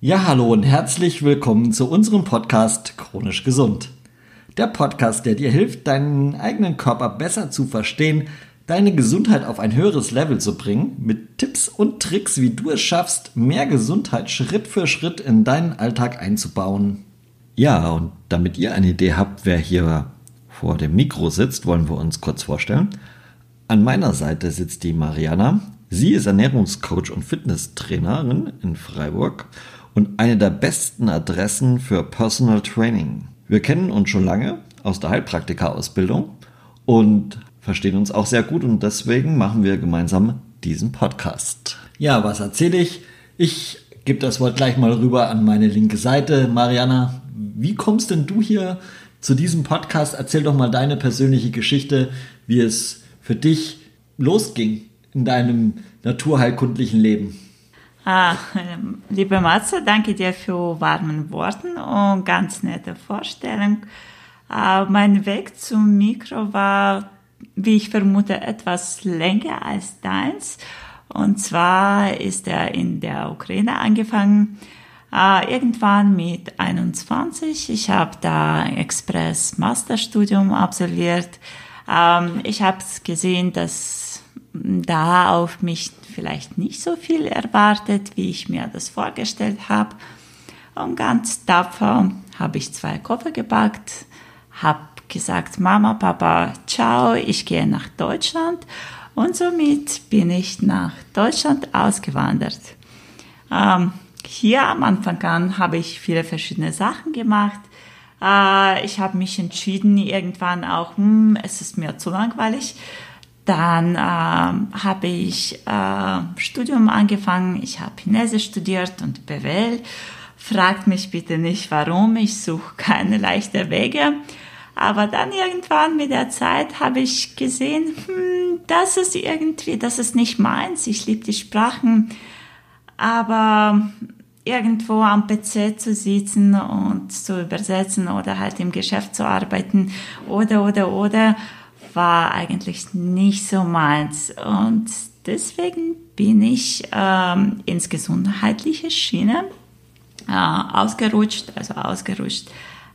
Ja, hallo und herzlich willkommen zu unserem Podcast Chronisch Gesund. Der Podcast, der dir hilft, deinen eigenen Körper besser zu verstehen, deine Gesundheit auf ein höheres Level zu bringen, mit Tipps und Tricks, wie du es schaffst, mehr Gesundheit Schritt für Schritt in deinen Alltag einzubauen. Ja, und damit ihr eine Idee habt, wer hier vor dem Mikro sitzt, wollen wir uns kurz vorstellen. An meiner Seite sitzt die Mariana. Sie ist Ernährungscoach und Fitnesstrainerin in Freiburg und eine der besten Adressen für Personal Training. Wir kennen uns schon lange aus der Heilpraktika-Ausbildung und verstehen uns auch sehr gut und deswegen machen wir gemeinsam diesen Podcast. Ja, was erzähle ich? Ich gebe das Wort gleich mal rüber an meine linke Seite. Mariana, wie kommst denn du hier zu diesem Podcast? Erzähl doch mal deine persönliche Geschichte, wie es für dich losging in deinem naturheilkundlichen Leben. Ah, liebe Matze, danke dir für warmen Worten und ganz nette Vorstellung. Ah, mein Weg zum Mikro war, wie ich vermute, etwas länger als deins. Und zwar ist er in der Ukraine angefangen, ah, irgendwann mit 21. Ich habe da Express Masterstudium absolviert. Ähm, ich habe gesehen, dass da auf mich vielleicht nicht so viel erwartet, wie ich mir das vorgestellt habe. Und ganz tapfer habe ich zwei Koffer gepackt, habe gesagt, Mama, Papa, ciao, ich gehe nach Deutschland. Und somit bin ich nach Deutschland ausgewandert. Ähm, hier am Anfang an habe ich viele verschiedene Sachen gemacht. Äh, ich habe mich entschieden, irgendwann auch, hm, es ist mir zu langweilig. Dann ähm, habe ich äh, Studium angefangen. Ich habe Chinesisch studiert und BWL. Fragt mich bitte nicht, warum. Ich suche keine leichten Wege. Aber dann irgendwann mit der Zeit habe ich gesehen, hm, das ist irgendwie, das ist nicht meins. Ich liebe die Sprachen. Aber irgendwo am PC zu sitzen und zu übersetzen oder halt im Geschäft zu arbeiten oder, oder, oder, war eigentlich nicht so meins. Und deswegen bin ich ähm, ins gesundheitliche Schiene äh, ausgerutscht, also ausgerutscht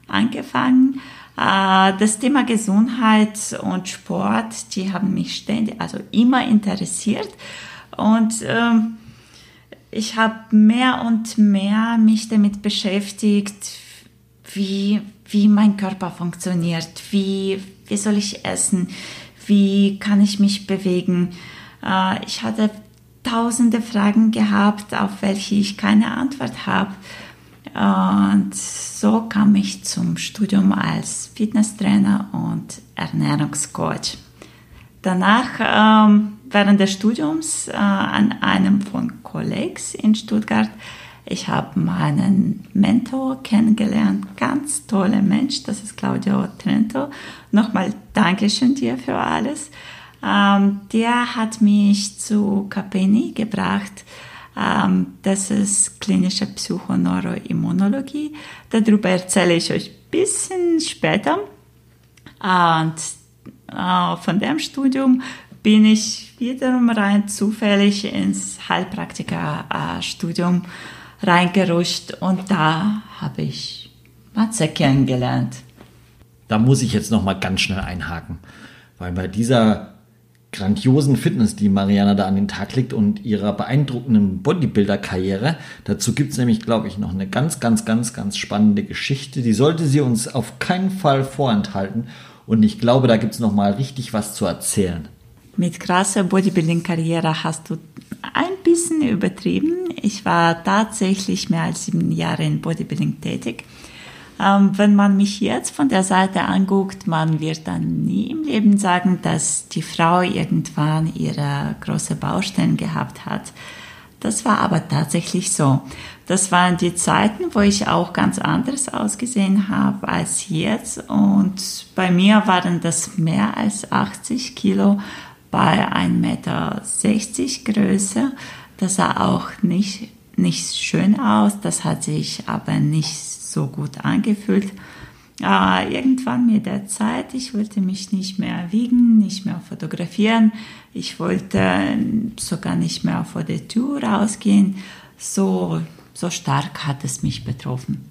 angefangen. Äh, das Thema Gesundheit und Sport, die haben mich ständig, also immer interessiert. Und ähm, ich habe mehr und mehr mich damit beschäftigt, wie, wie mein Körper funktioniert, wie, wie soll ich essen, wie kann ich mich bewegen. Äh, ich hatte tausende Fragen gehabt, auf welche ich keine Antwort habe. Und so kam ich zum Studium als Fitnesstrainer und Ernährungscoach. Danach, ähm, während des Studiums, äh, an einem von Kollegen in Stuttgart, ich habe meinen Mentor kennengelernt, ganz toller Mensch, das ist Claudio Trento. Nochmal Dankeschön dir für alles. Ähm, der hat mich zu Capeni gebracht. Ähm, das ist klinische Psychoneuroimmunologie. Darüber erzähle ich euch ein bisschen später. Und äh, von dem Studium bin ich wiederum rein zufällig ins Heilpraktiker-Studium reingerutscht und da habe ich Matze kennengelernt. Da muss ich jetzt noch mal ganz schnell einhaken, weil bei dieser grandiosen Fitness, die Mariana da an den Tag legt und ihrer beeindruckenden Bodybuilder-Karriere. Dazu gibt es nämlich, glaube ich, noch eine ganz, ganz, ganz, ganz spannende Geschichte. Die sollte sie uns auf keinen Fall vorenthalten. Und ich glaube, da gibt es noch mal richtig was zu erzählen. Mit krasser Bodybuilding-Karriere hast du ein bisschen übertrieben. Ich war tatsächlich mehr als sieben Jahre in Bodybuilding tätig. Ähm, wenn man mich jetzt von der Seite anguckt, man wird dann nie im Leben sagen, dass die Frau irgendwann ihre große Baustellen gehabt hat. Das war aber tatsächlich so. Das waren die Zeiten, wo ich auch ganz anders ausgesehen habe als jetzt. Und bei mir waren das mehr als 80 Kilo bei 1,60 Meter Größe. Das sah auch nicht, nicht schön aus, das hat sich aber nicht so gut angefühlt. Äh, irgendwann mit der Zeit, ich wollte mich nicht mehr wiegen, nicht mehr fotografieren, ich wollte sogar nicht mehr vor der Tür rausgehen. So so stark hat es mich betroffen.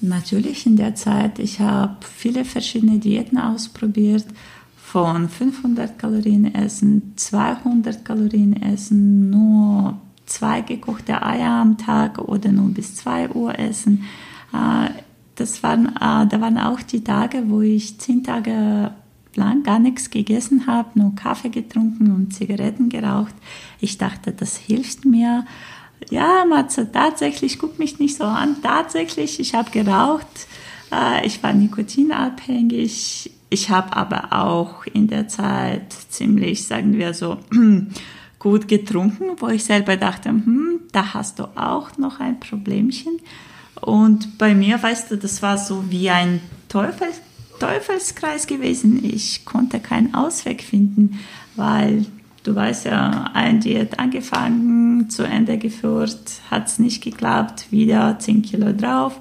Natürlich in der Zeit, ich habe viele verschiedene Diäten ausprobiert, von 500 Kalorien essen, 200 Kalorien essen, nur zwei gekochte Eier am Tag oder nur bis 2 Uhr essen. Äh, das waren, äh, da waren auch die Tage, wo ich zehn Tage lang gar nichts gegessen habe, nur Kaffee getrunken und Zigaretten geraucht. Ich dachte, das hilft mir. Ja, Matze, tatsächlich, guck mich nicht so an. Tatsächlich, ich habe geraucht. Äh, ich war nikotinabhängig. Ich habe aber auch in der Zeit ziemlich, sagen wir so, gut getrunken, wo ich selber dachte, hm, da hast du auch noch ein Problemchen. Und bei mir, weißt du, das war so wie ein Teufel, Teufelskreis gewesen. Ich konnte keinen Ausweg finden, weil du weißt ja, ein Diät angefangen, zu Ende geführt, hat es nicht geklappt, wieder 10 Kilo drauf,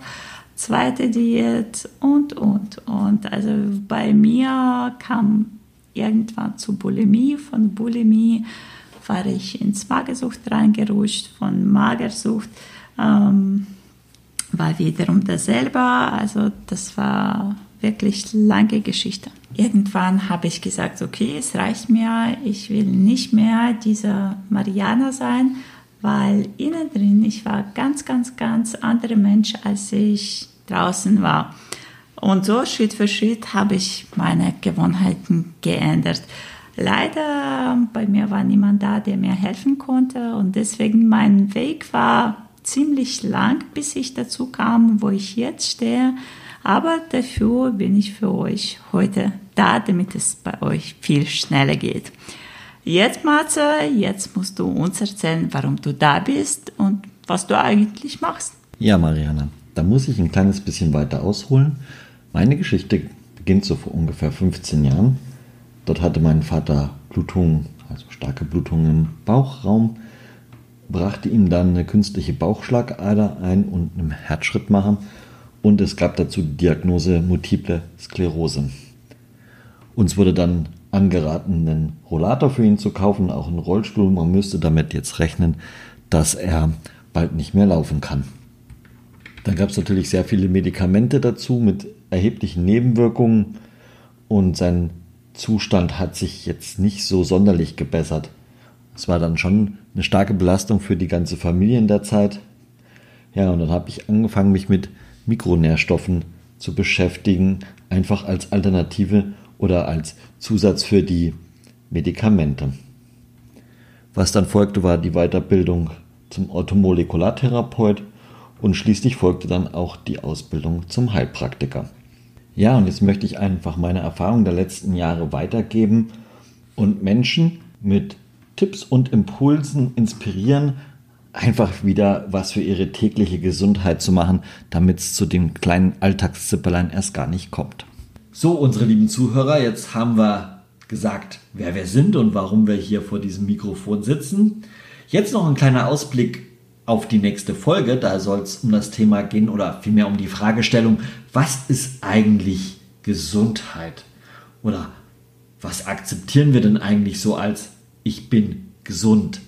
zweite Diät und, und, und. Also bei mir kam irgendwann zu Bulimie, von Bulimie war ich ins Magersucht reingerutscht, von Magersucht ähm, war wiederum dasselbe. Also das war wirklich lange Geschichte. Irgendwann habe ich gesagt, okay, es reicht mir, ich will nicht mehr dieser Mariana sein, weil innen drin ich war ganz, ganz, ganz anderer Mensch, als ich draußen war. Und so Schritt für Schritt habe ich meine Gewohnheiten geändert. Leider bei mir war niemand da, der mir helfen konnte und deswegen mein Weg war ziemlich lang, bis ich dazu kam, wo ich jetzt stehe. Aber dafür bin ich für euch heute da, damit es bei euch viel schneller geht. Jetzt, Matze, jetzt musst du uns erzählen, warum du da bist und was du eigentlich machst. Ja, Mariana, da muss ich ein kleines bisschen weiter ausholen. Meine Geschichte beginnt so vor ungefähr 15 Jahren. Dort hatte mein Vater Blutungen, also starke Blutungen im Bauchraum, brachte ihm dann eine künstliche Bauchschlagader ein und einen Herzschrittmacher und es gab dazu die Diagnose Multiple Sklerose. Uns wurde dann angeraten, einen Rollator für ihn zu kaufen, auch einen Rollstuhl. Man müsste damit jetzt rechnen, dass er bald nicht mehr laufen kann. Dann gab es natürlich sehr viele Medikamente dazu mit erheblichen Nebenwirkungen und sein Zustand hat sich jetzt nicht so sonderlich gebessert. Es war dann schon eine starke Belastung für die ganze Familie in der Zeit. Ja, und dann habe ich angefangen, mich mit Mikronährstoffen zu beschäftigen, einfach als Alternative oder als Zusatz für die Medikamente. Was dann folgte, war die Weiterbildung zum Orthomolekulartherapeut und schließlich folgte dann auch die Ausbildung zum Heilpraktiker. Ja, und jetzt möchte ich einfach meine Erfahrung der letzten Jahre weitergeben und Menschen mit Tipps und Impulsen inspirieren, einfach wieder was für ihre tägliche Gesundheit zu machen, damit es zu dem kleinen Alltagszipperlein erst gar nicht kommt. So, unsere lieben Zuhörer, jetzt haben wir gesagt, wer wir sind und warum wir hier vor diesem Mikrofon sitzen. Jetzt noch ein kleiner Ausblick auf die nächste Folge. Da soll es um das Thema gehen oder vielmehr um die Fragestellung, was ist eigentlich Gesundheit? Oder was akzeptieren wir denn eigentlich so als ich bin gesund?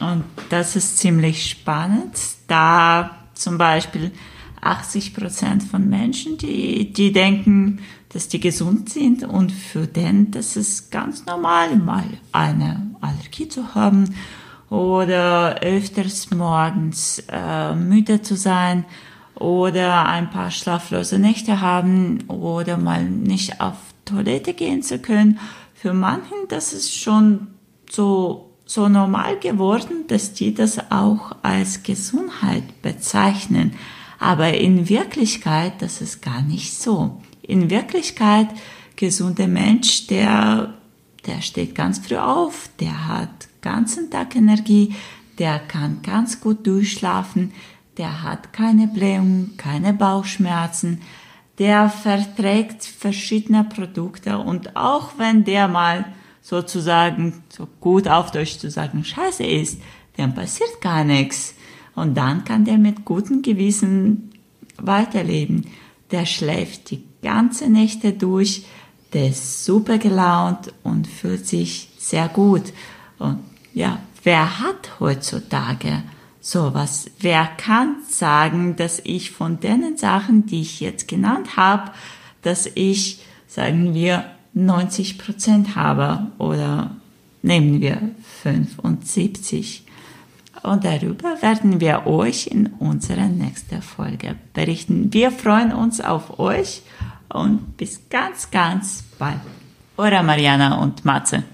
Und das ist ziemlich spannend, da zum Beispiel 80 Prozent von Menschen, die, die denken, dass die gesund sind und für den, das ist ganz normal, mal eine Allergie zu haben oder öfters morgens äh, müde zu sein oder ein paar schlaflose Nächte haben oder mal nicht auf Toilette gehen zu können. Für manchen, das ist schon so so normal geworden, dass die das auch als Gesundheit bezeichnen. Aber in Wirklichkeit, das ist gar nicht so. In Wirklichkeit, gesunder Mensch, der, der steht ganz früh auf, der hat ganzen Tag Energie, der kann ganz gut durchschlafen, der hat keine Blähungen, keine Bauchschmerzen, der verträgt verschiedene Produkte und auch wenn der mal sozusagen, so gut auf Deutsch zu sagen, scheiße ist, dann passiert gar nichts. Und dann kann der mit gutem Gewissen weiterleben. Der schläft die ganze Nächte durch, der ist super gelaunt und fühlt sich sehr gut. Und ja, wer hat heutzutage So was, wer kann sagen, dass ich von den Sachen, die ich jetzt genannt habe, dass ich, sagen wir, 90 Prozent habe oder nehmen wir 75. Und darüber werden wir euch in unserer nächsten Folge berichten. Wir freuen uns auf euch und bis ganz, ganz bald. Eure Mariana und Matze.